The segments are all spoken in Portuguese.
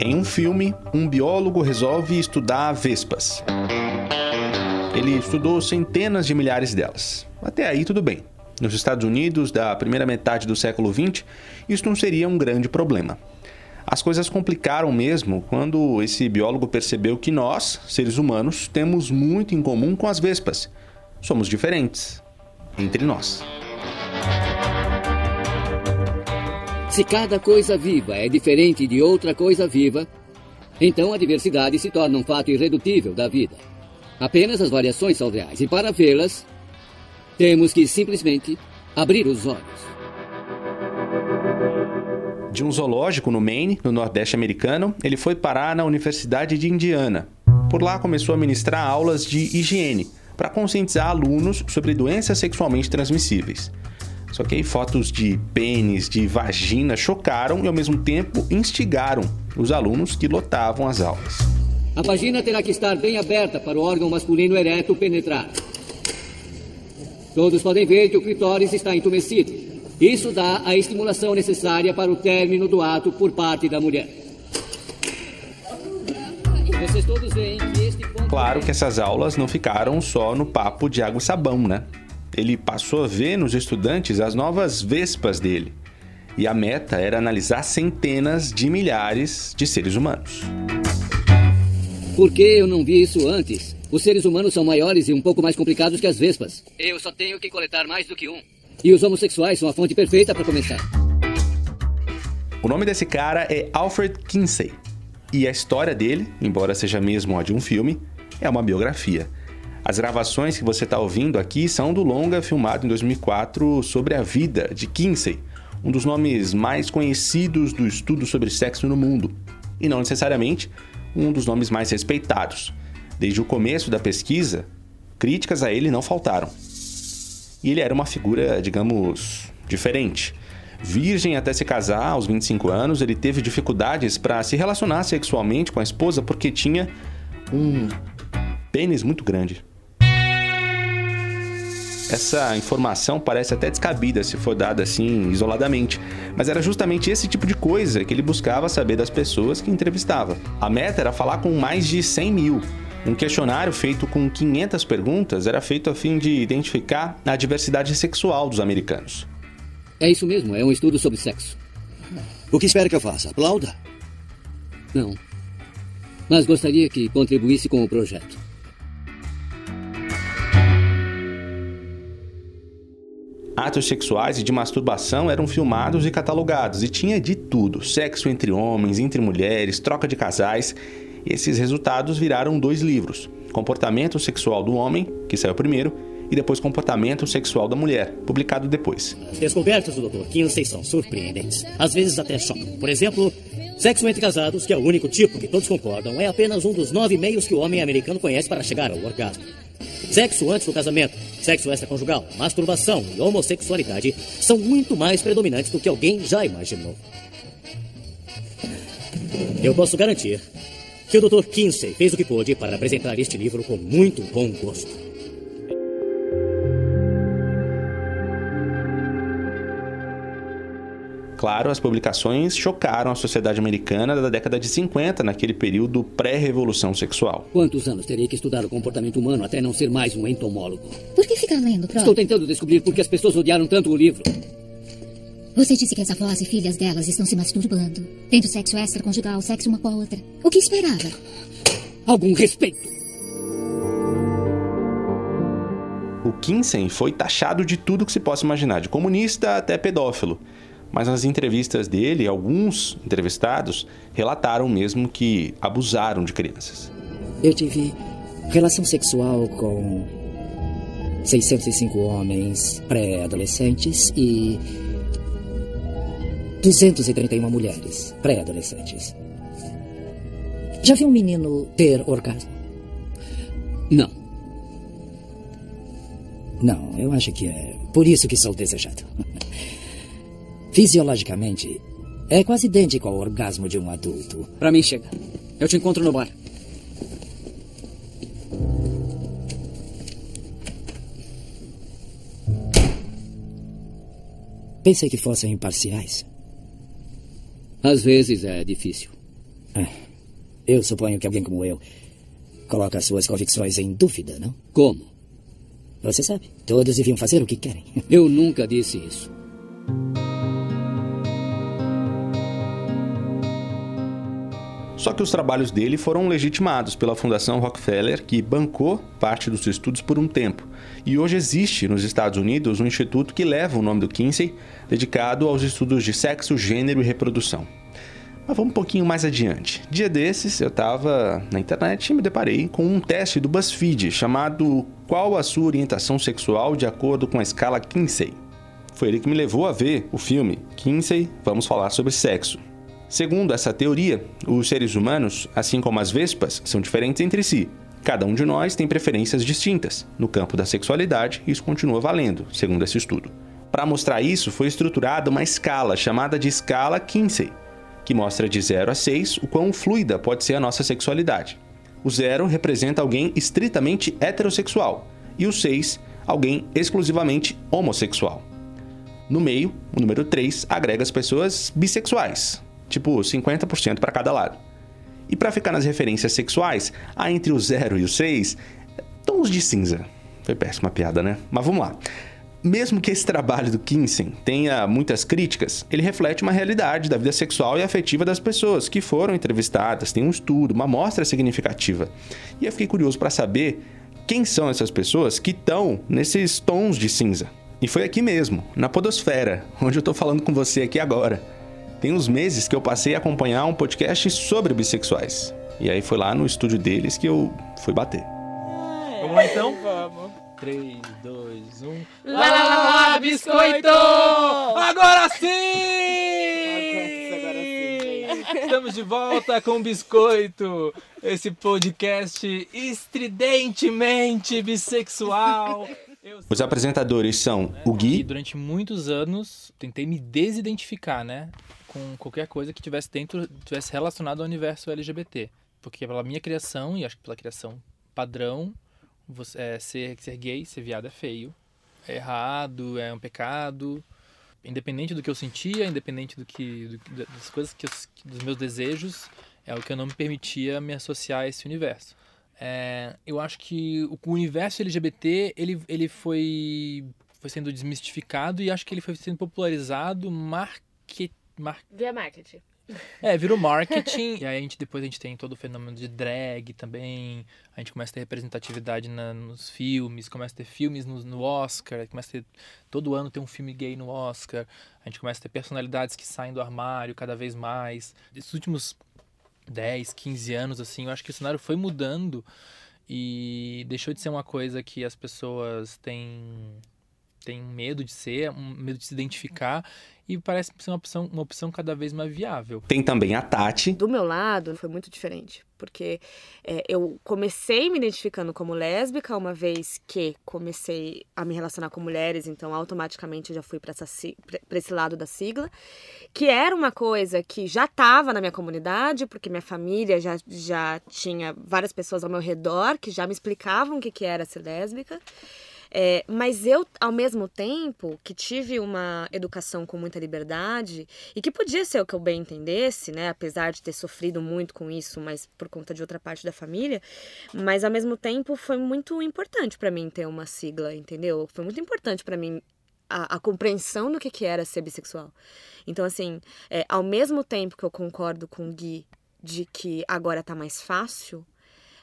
Em um filme, um biólogo resolve estudar vespas. Ele estudou centenas de milhares delas. Até aí, tudo bem. Nos Estados Unidos, da primeira metade do século XX, isso não seria um grande problema. As coisas complicaram mesmo quando esse biólogo percebeu que nós, seres humanos, temos muito em comum com as vespas. Somos diferentes entre nós. Se cada coisa viva é diferente de outra coisa viva, então a diversidade se torna um fato irredutível da vida. Apenas as variações são reais, e para vê-las, temos que simplesmente abrir os olhos. De um zoológico no Maine, no Nordeste americano, ele foi parar na Universidade de Indiana. Por lá começou a ministrar aulas de higiene para conscientizar alunos sobre doenças sexualmente transmissíveis. Só que aí fotos de pênis, de vagina chocaram e ao mesmo tempo instigaram os alunos que lotavam as aulas. A vagina terá que estar bem aberta para o órgão masculino ereto penetrar. Todos podem ver que o clitóris está entumecido. Isso dá a estimulação necessária para o término do ato por parte da mulher. Vocês todos veem que este ponto Claro que essas aulas não ficaram só no papo de água e sabão, né? Ele passou a ver nos estudantes as novas vespas dele. E a meta era analisar centenas de milhares de seres humanos. Por que eu não vi isso antes? Os seres humanos são maiores e um pouco mais complicados que as vespas. Eu só tenho que coletar mais do que um. E os homossexuais são a fonte perfeita para começar. O nome desse cara é Alfred Kinsey. E a história dele, embora seja mesmo a de um filme, é uma biografia. As gravações que você está ouvindo aqui são do longa filmado em 2004 sobre a vida de Kinsey, um dos nomes mais conhecidos do estudo sobre sexo no mundo, e não necessariamente um dos nomes mais respeitados. Desde o começo da pesquisa, críticas a ele não faltaram. E ele era uma figura, digamos, diferente. Virgem até se casar aos 25 anos, ele teve dificuldades para se relacionar sexualmente com a esposa porque tinha um pênis muito grande. Essa informação parece até descabida se for dada assim isoladamente, mas era justamente esse tipo de coisa que ele buscava saber das pessoas que entrevistava. A meta era falar com mais de 100 mil. Um questionário feito com 500 perguntas era feito a fim de identificar a diversidade sexual dos americanos. É isso mesmo, é um estudo sobre sexo. O que espera que eu faça? Aplauda? Não. Mas gostaria que contribuísse com o projeto. Atos sexuais e de masturbação eram filmados e catalogados, e tinha de tudo: sexo entre homens, entre mulheres, troca de casais. Esses resultados viraram dois livros: Comportamento Sexual do Homem, que saiu primeiro, e depois Comportamento Sexual da Mulher, publicado depois. As descobertas do Dr. Kinsey são surpreendentes, às vezes até chocam. Por exemplo, sexo entre casados, que é o único tipo que todos concordam, é apenas um dos nove meios que o homem americano conhece para chegar ao orgasmo. Sexo antes do casamento, sexo extraconjugal, masturbação e homossexualidade são muito mais predominantes do que alguém já imaginou. Eu posso garantir que o Dr. Kinsey fez o que pôde para apresentar este livro com muito bom gosto. Claro, as publicações chocaram a sociedade americana da década de 50, naquele período pré-revolução sexual. Quantos anos teria que estudar o comportamento humano até não ser mais um entomólogo? Por que ficar lendo, Pro? Estou tentando descobrir por que as pessoas odiaram tanto o livro. Você disse que as avós e filhas delas estão se masturbando, tendo sexo extraconjugal, sexo uma com a outra. O que esperava? Algum respeito. O Kinsey foi taxado de tudo que se possa imaginar, de comunista até pedófilo. Mas nas entrevistas dele, alguns entrevistados relataram mesmo que abusaram de crianças. Eu tive relação sexual com 605 homens pré-adolescentes e 231 mulheres pré-adolescentes. Já viu um menino ter orgasmo? Não. Não, eu acho que é por isso que sou desejado. Fisiologicamente, é quase idêntico ao orgasmo de um adulto. Para mim, chega. Eu te encontro no bar. Pensei que fossem imparciais. Às vezes é difícil. É. Eu suponho que alguém como eu coloca suas convicções em dúvida, não? Como? Você sabe, todos deviam fazer o que querem. Eu nunca disse isso. Só que os trabalhos dele foram legitimados pela Fundação Rockefeller, que bancou parte dos estudos por um tempo. E hoje existe nos Estados Unidos um instituto que leva o nome do Kinsey, dedicado aos estudos de sexo, gênero e reprodução. Mas vamos um pouquinho mais adiante. Dia desses, eu estava na internet e me deparei com um teste do BuzzFeed chamado Qual a sua orientação sexual de acordo com a escala Kinsey? Foi ele que me levou a ver o filme Kinsey, vamos falar sobre sexo. Segundo essa teoria, os seres humanos, assim como as vespas, são diferentes entre si. Cada um de nós tem preferências distintas no campo da sexualidade e isso continua valendo, segundo esse estudo. Para mostrar isso, foi estruturada uma escala chamada de escala Kinsey, que mostra de 0 a 6 o quão fluida pode ser a nossa sexualidade. O 0 representa alguém estritamente heterossexual e o 6, alguém exclusivamente homossexual. No meio, o número 3 agrega as pessoas bissexuais, tipo 50% para cada lado. E para ficar nas referências sexuais, há entre o 0 e o 6 tons de cinza. Foi péssima piada, né? Mas vamos lá. Mesmo que esse trabalho do Kinsey tenha muitas críticas, ele reflete uma realidade da vida sexual e afetiva das pessoas que foram entrevistadas, tem um estudo, uma amostra significativa. E eu fiquei curioso para saber quem são essas pessoas que estão nesses tons de cinza. E foi aqui mesmo, na Podosfera, onde eu estou falando com você aqui agora. Tem uns meses que eu passei a acompanhar um podcast sobre bissexuais. E aí foi lá no estúdio deles que eu fui bater. Vamos lá então? Vamos. 3, 2, 1. Lá, lá, lá, lá, biscoito! Agora sim! Agora sim. Estamos de volta com Biscoito, esse podcast estridentemente bissexual. Os apresentadores são o E Gui, durante muitos anos tentei me desidentificar, né? Com qualquer coisa que tivesse dentro, tivesse relacionado ao universo LGBT. Porque pela minha criação, e acho que pela criação padrão, você, é, ser, ser gay, ser viado é feio. É errado, é um pecado. Independente do que eu sentia, independente do que, do- das coisas que eu, dos meus desejos, é o que eu não me permitia me associar a esse universo. É, eu acho que o universo LGBT ele, ele foi, foi sendo desmistificado e acho que ele foi sendo popularizado market, mar, Via marketing. é, virou marketing. e aí a gente depois a gente tem todo o fenômeno de drag também. A gente começa a ter representatividade na- nos filmes, começa a ter filmes no, no Oscar, começa a ter todo ano tem um filme gay no Oscar. A gente começa a ter personalidades que saem do armário cada vez mais. Esses últimos 10, 15 anos assim, eu acho que o cenário foi mudando e deixou de ser uma coisa que as pessoas têm têm medo de ser, um medo de se identificar e parece ser uma opção, uma opção cada vez mais viável. tem também a Tati, Do meu lado, foi muito diferente. Porque é, eu comecei me identificando como lésbica uma vez que comecei a me relacionar com mulheres, então automaticamente eu já fui para esse lado da sigla. Que era uma coisa que já estava na minha comunidade, porque minha família já, já tinha várias pessoas ao meu redor que já me explicavam o que, que era ser lésbica. É, mas eu, ao mesmo tempo, que tive uma educação com muita liberdade e que podia ser o que eu bem entendesse, né? Apesar de ter sofrido muito com isso, mas por conta de outra parte da família. Mas ao mesmo tempo foi muito importante para mim ter uma sigla, entendeu? Foi muito importante para mim a, a compreensão do que, que era ser bissexual. Então, assim, é, ao mesmo tempo que eu concordo com o Gui de que agora tá mais fácil,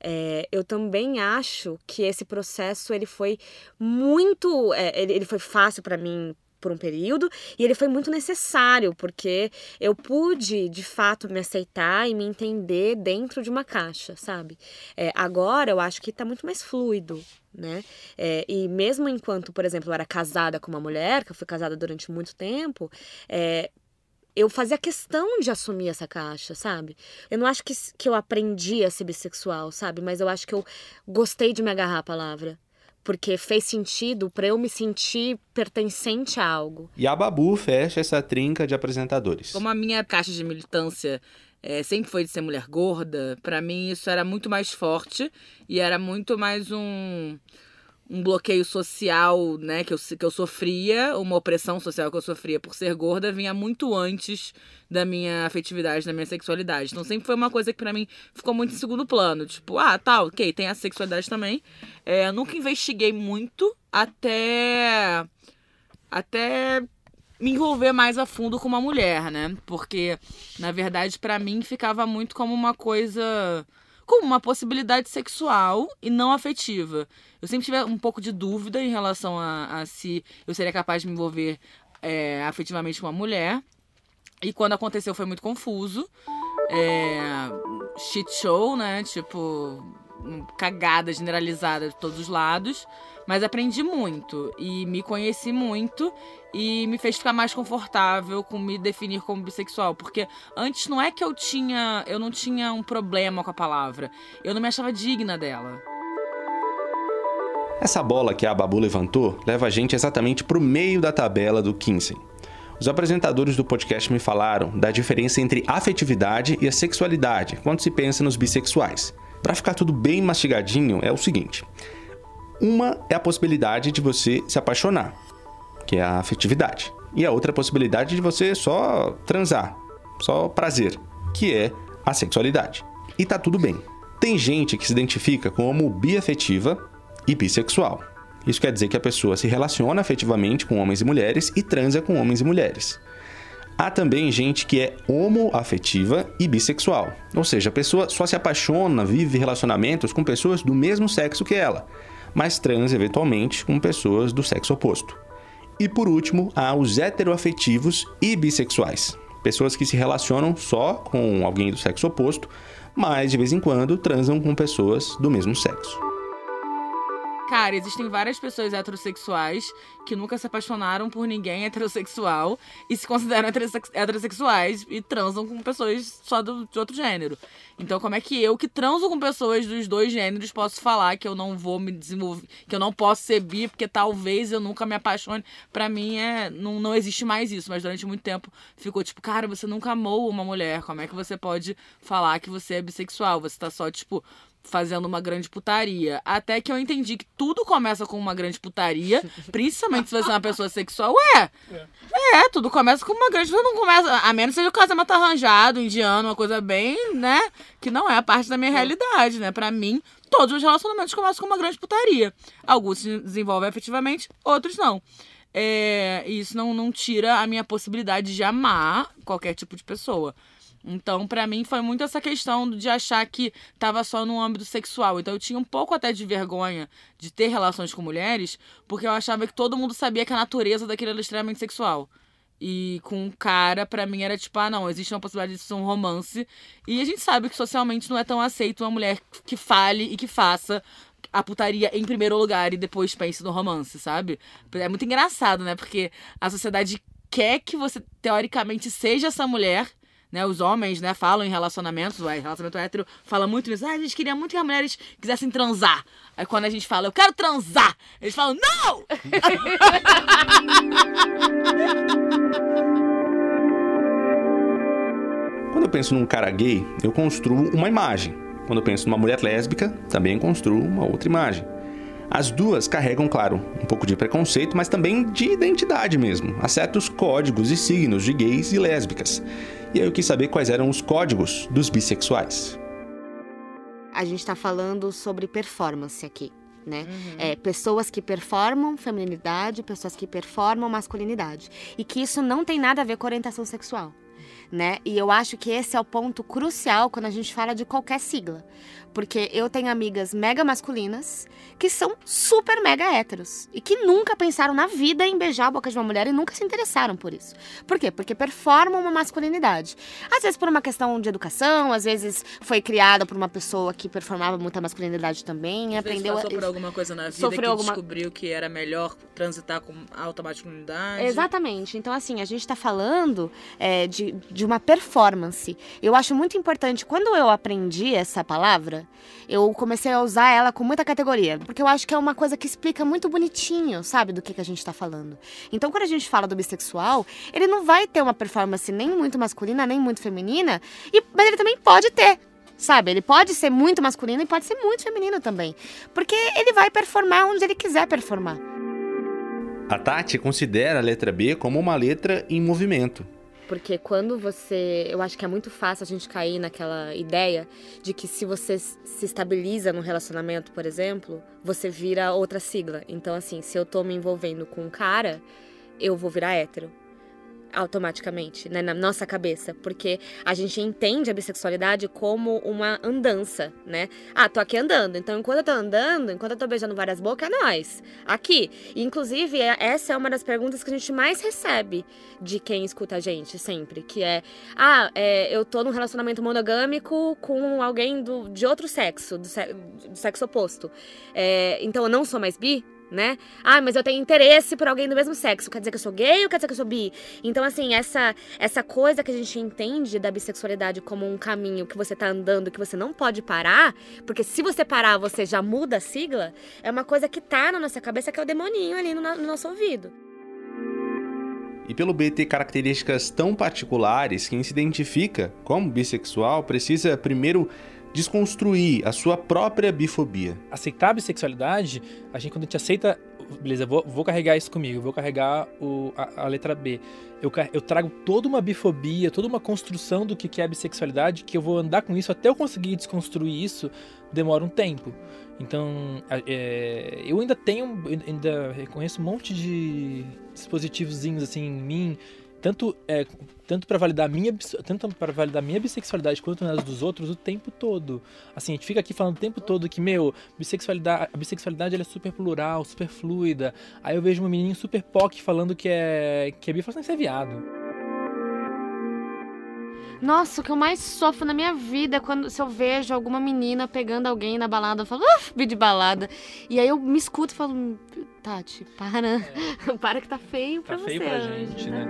é, eu também acho que esse processo ele foi muito, é, ele, ele foi fácil para mim por um período e ele foi muito necessário porque eu pude de fato me aceitar e me entender dentro de uma caixa, sabe? É, agora eu acho que tá muito mais fluido, né? É, e mesmo enquanto, por exemplo, eu era casada com uma mulher, que eu fui casada durante muito tempo, é, eu fazia questão de assumir essa caixa, sabe? Eu não acho que, que eu aprendi a ser bissexual, sabe? Mas eu acho que eu gostei de me agarrar à palavra. Porque fez sentido para eu me sentir pertencente a algo. e a Babu fecha essa trinca de apresentadores. Como a minha caixa de militância é, sempre foi de ser mulher gorda, pra mim isso era muito mais forte e era muito mais um um bloqueio social, né, que eu, que eu sofria, uma opressão social que eu sofria por ser gorda, vinha muito antes da minha afetividade, da minha sexualidade. Então sempre foi uma coisa que para mim ficou muito em segundo plano. Tipo, ah, tá, ok, tem a sexualidade também. É, eu nunca investiguei muito até. Até me envolver mais a fundo com uma mulher, né? Porque, na verdade, para mim ficava muito como uma coisa como uma possibilidade sexual e não afetiva. Eu sempre tive um pouco de dúvida em relação a, a se eu seria capaz de me envolver é, afetivamente com uma mulher. E quando aconteceu foi muito confuso. É, shit show, né? Tipo, cagada generalizada de todos os lados. Mas aprendi muito e me conheci muito e me fez ficar mais confortável com me definir como bissexual, porque antes não é que eu tinha, eu não tinha um problema com a palavra, eu não me achava digna dela. Essa bola que a Babu levantou leva a gente exatamente para o meio da tabela do Kinsey. Os apresentadores do podcast me falaram da diferença entre afetividade e a sexualidade quando se pensa nos bissexuais. Para ficar tudo bem mastigadinho, é o seguinte: uma é a possibilidade de você se apaixonar, que é a afetividade. E a outra possibilidade de você só transar, só prazer, que é a sexualidade. E tá tudo bem. Tem gente que se identifica como biafetiva e bissexual. Isso quer dizer que a pessoa se relaciona afetivamente com homens e mulheres e transa com homens e mulheres. Há também gente que é homoafetiva e bissexual, ou seja, a pessoa só se apaixona, vive relacionamentos com pessoas do mesmo sexo que ela mas trans eventualmente com pessoas do sexo oposto. E por último, há os heteroafetivos e bissexuais, pessoas que se relacionam só com alguém do sexo oposto, mas de vez em quando transam com pessoas do mesmo sexo. Cara, existem várias pessoas heterossexuais que nunca se apaixonaram por ninguém heterossexual e se consideram heterossexuais e transam com pessoas só do, de outro gênero. Então, como é que eu, que transo com pessoas dos dois gêneros, posso falar que eu não vou me desenvolver, que eu não posso ser bi, porque talvez eu nunca me apaixone? Pra mim, é, não, não existe mais isso, mas durante muito tempo ficou tipo, cara, você nunca amou uma mulher, como é que você pode falar que você é bissexual? Você tá só, tipo, fazendo uma grande putaria. Até que eu entendi que tudo começa com uma grande putaria, principalmente se você é uma pessoa sexual. Ué, é, é tudo começa com uma grande. Não começa, a menos seja o casamento arranjado, indiano, uma coisa bem, né? Que não é a parte da minha realidade, né? Pra mim, todos os relacionamentos começam com uma grande putaria. Alguns se desenvolvem efetivamente, outros não. É, isso não, não tira a minha possibilidade de amar qualquer tipo de pessoa. Então, para mim, foi muito essa questão de achar que tava só no âmbito sexual. Então, eu tinha um pouco até de vergonha de ter relações com mulheres, porque eu achava que todo mundo sabia que a natureza daquilo era extremamente sexual. E com um cara, para mim, era tipo, ah, não, existe uma possibilidade de ser um romance. E a gente sabe que socialmente não é tão aceito uma mulher que fale e que faça a putaria em primeiro lugar e depois pense no romance, sabe? É muito engraçado, né? Porque a sociedade quer que você, teoricamente, seja essa mulher né, os homens, né, falam em relacionamentos, o relacionamento hétero fala muito isso. Ah, a gente queria muito que as mulheres quisessem transar. Aí quando a gente fala, eu quero transar, eles falam, não! Quando eu penso num cara gay, eu construo uma imagem. Quando eu penso numa mulher lésbica, também construo uma outra imagem. As duas carregam, claro, um pouco de preconceito, mas também de identidade mesmo. Há certos códigos e signos de gays e lésbicas. E aí eu quis saber quais eram os códigos dos bissexuais. A gente está falando sobre performance aqui. Né? Uhum. É, pessoas que performam feminilidade, pessoas que performam masculinidade. E que isso não tem nada a ver com orientação sexual. Né? E eu acho que esse é o ponto crucial quando a gente fala de qualquer sigla. Porque eu tenho amigas mega masculinas que são super mega héteros e que nunca pensaram na vida em beijar a boca de uma mulher e nunca se interessaram por isso. Por quê? Porque performam uma masculinidade. Às vezes por uma questão de educação, às vezes foi criada por uma pessoa que performava muita masculinidade também, às aprendeu passou por alguma coisa na vida que alguma... descobriu que era melhor transitar com alta masculinidade. Exatamente. Então assim, a gente está falando é, de, de uma performance. Eu acho muito importante quando eu aprendi essa palavra eu comecei a usar ela com muita categoria, porque eu acho que é uma coisa que explica muito bonitinho, sabe, do que, que a gente tá falando. Então, quando a gente fala do bissexual, ele não vai ter uma performance nem muito masculina, nem muito feminina, e, mas ele também pode ter. Sabe? Ele pode ser muito masculino e pode ser muito feminino também. Porque ele vai performar onde ele quiser performar. A Tati considera a letra B como uma letra em movimento. Porque quando você. Eu acho que é muito fácil a gente cair naquela ideia de que se você se estabiliza num relacionamento, por exemplo, você vira outra sigla. Então, assim, se eu tô me envolvendo com um cara, eu vou virar hétero automaticamente, né, na nossa cabeça, porque a gente entende a bissexualidade como uma andança, né? Ah, tô aqui andando, então enquanto eu tô andando, enquanto eu tô beijando várias bocas, é nós, aqui. inclusive, é, essa é uma das perguntas que a gente mais recebe de quem escuta a gente sempre, que é, ah, é, eu tô num relacionamento monogâmico com alguém do, de outro sexo, do, sexo oposto, é, então eu não sou mais bi? Né? Ah, mas eu tenho interesse por alguém do mesmo sexo. Quer dizer que eu sou gay ou quer dizer que eu sou bi? Então, assim, essa, essa coisa que a gente entende da bissexualidade como um caminho que você tá andando, que você não pode parar, porque se você parar, você já muda a sigla, é uma coisa que tá na nossa cabeça, que é o demoninho ali no, no nosso ouvido. E pelo B ter características tão particulares, quem se identifica como bissexual precisa primeiro desconstruir a sua própria bifobia. Aceitar a bissexualidade, a gente quando a gente aceita, beleza, vou, vou carregar isso comigo, vou carregar o, a, a, letra B. Eu, eu trago toda uma bifobia, toda uma construção do que é a bissexualidade, que eu vou andar com isso até eu conseguir desconstruir isso, demora um tempo. Então, é, eu ainda tenho, ainda reconheço um monte de dispositivozinhos assim em mim, tanto é, tanto para validar minha tanto para validar minha bissexualidade quanto nas dos outros o tempo todo. Assim, a gente fica aqui falando o tempo todo que meu, bissexualidade, a bissexualidade ela é super plural, super fluida. Aí eu vejo uma menina super poc falando que é que é bi, falo assim, é viado. Nossa, o que eu mais sofro na minha vida é quando se eu vejo alguma menina pegando alguém na balada, eu falo, uff, bi de balada. E aí eu me escuto e falo, Tati, para. É. para que tá feio pra tá você. Feio pra gente, né?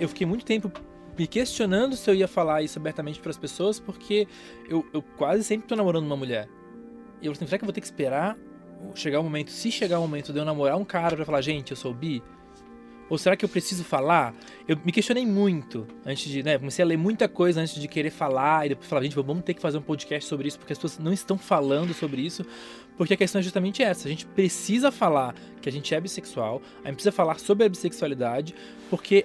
Eu fiquei muito tempo me questionando se eu ia falar isso abertamente para as pessoas, porque eu, eu quase sempre tô namorando uma mulher. E eu falei, assim, será que eu vou ter que esperar chegar o momento, se chegar o momento de eu namorar um cara para falar, gente, eu sou bi? Ou será que eu preciso falar? Eu me questionei muito antes de, né? Comecei a ler muita coisa antes de querer falar e depois falar, gente, vamos ter que fazer um podcast sobre isso porque as pessoas não estão falando sobre isso. Porque a questão é justamente essa: a gente precisa falar que a gente é bissexual, a gente precisa falar sobre a bissexualidade, porque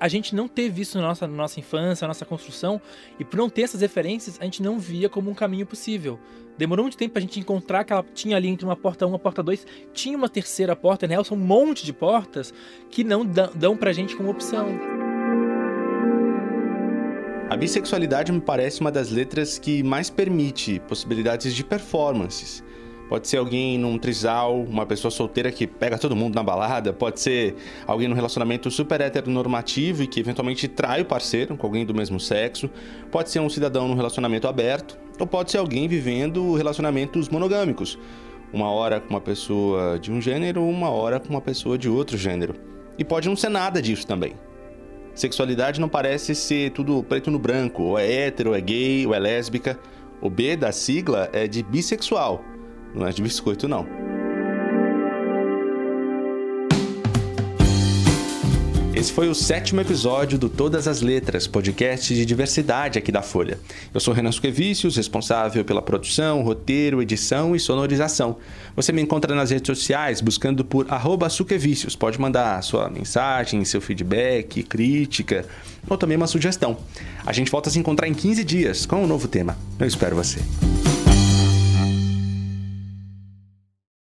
a gente não teve isso na nossa, nossa infância, na nossa construção, e por não ter essas referências, a gente não via como um caminho possível. Demorou muito tempo pra gente encontrar que ela tinha ali entre uma porta 1 e uma porta 2, tinha uma terceira porta, né? São um monte de portas que não dão pra gente como opção. A bissexualidade me parece uma das letras que mais permite possibilidades de performances. Pode ser alguém num trisal, uma pessoa solteira que pega todo mundo na balada, pode ser alguém num relacionamento super heteronormativo e que eventualmente trai o parceiro com alguém do mesmo sexo, pode ser um cidadão num relacionamento aberto, ou pode ser alguém vivendo relacionamentos monogâmicos, uma hora com uma pessoa de um gênero, uma hora com uma pessoa de outro gênero. E pode não ser nada disso também. Sexualidade não parece ser tudo preto no branco, ou é hétero, ou é gay, ou é lésbica. O B da sigla é de bissexual não é de biscoito, não. Esse foi o sétimo episódio do Todas as Letras, podcast de diversidade aqui da Folha. Eu sou Renan Suquevicius, responsável pela produção, roteiro, edição e sonorização. Você me encontra nas redes sociais buscando por Suquevicius. Pode mandar sua mensagem, seu feedback, crítica ou também uma sugestão. A gente volta a se encontrar em 15 dias com um novo tema. Eu espero você.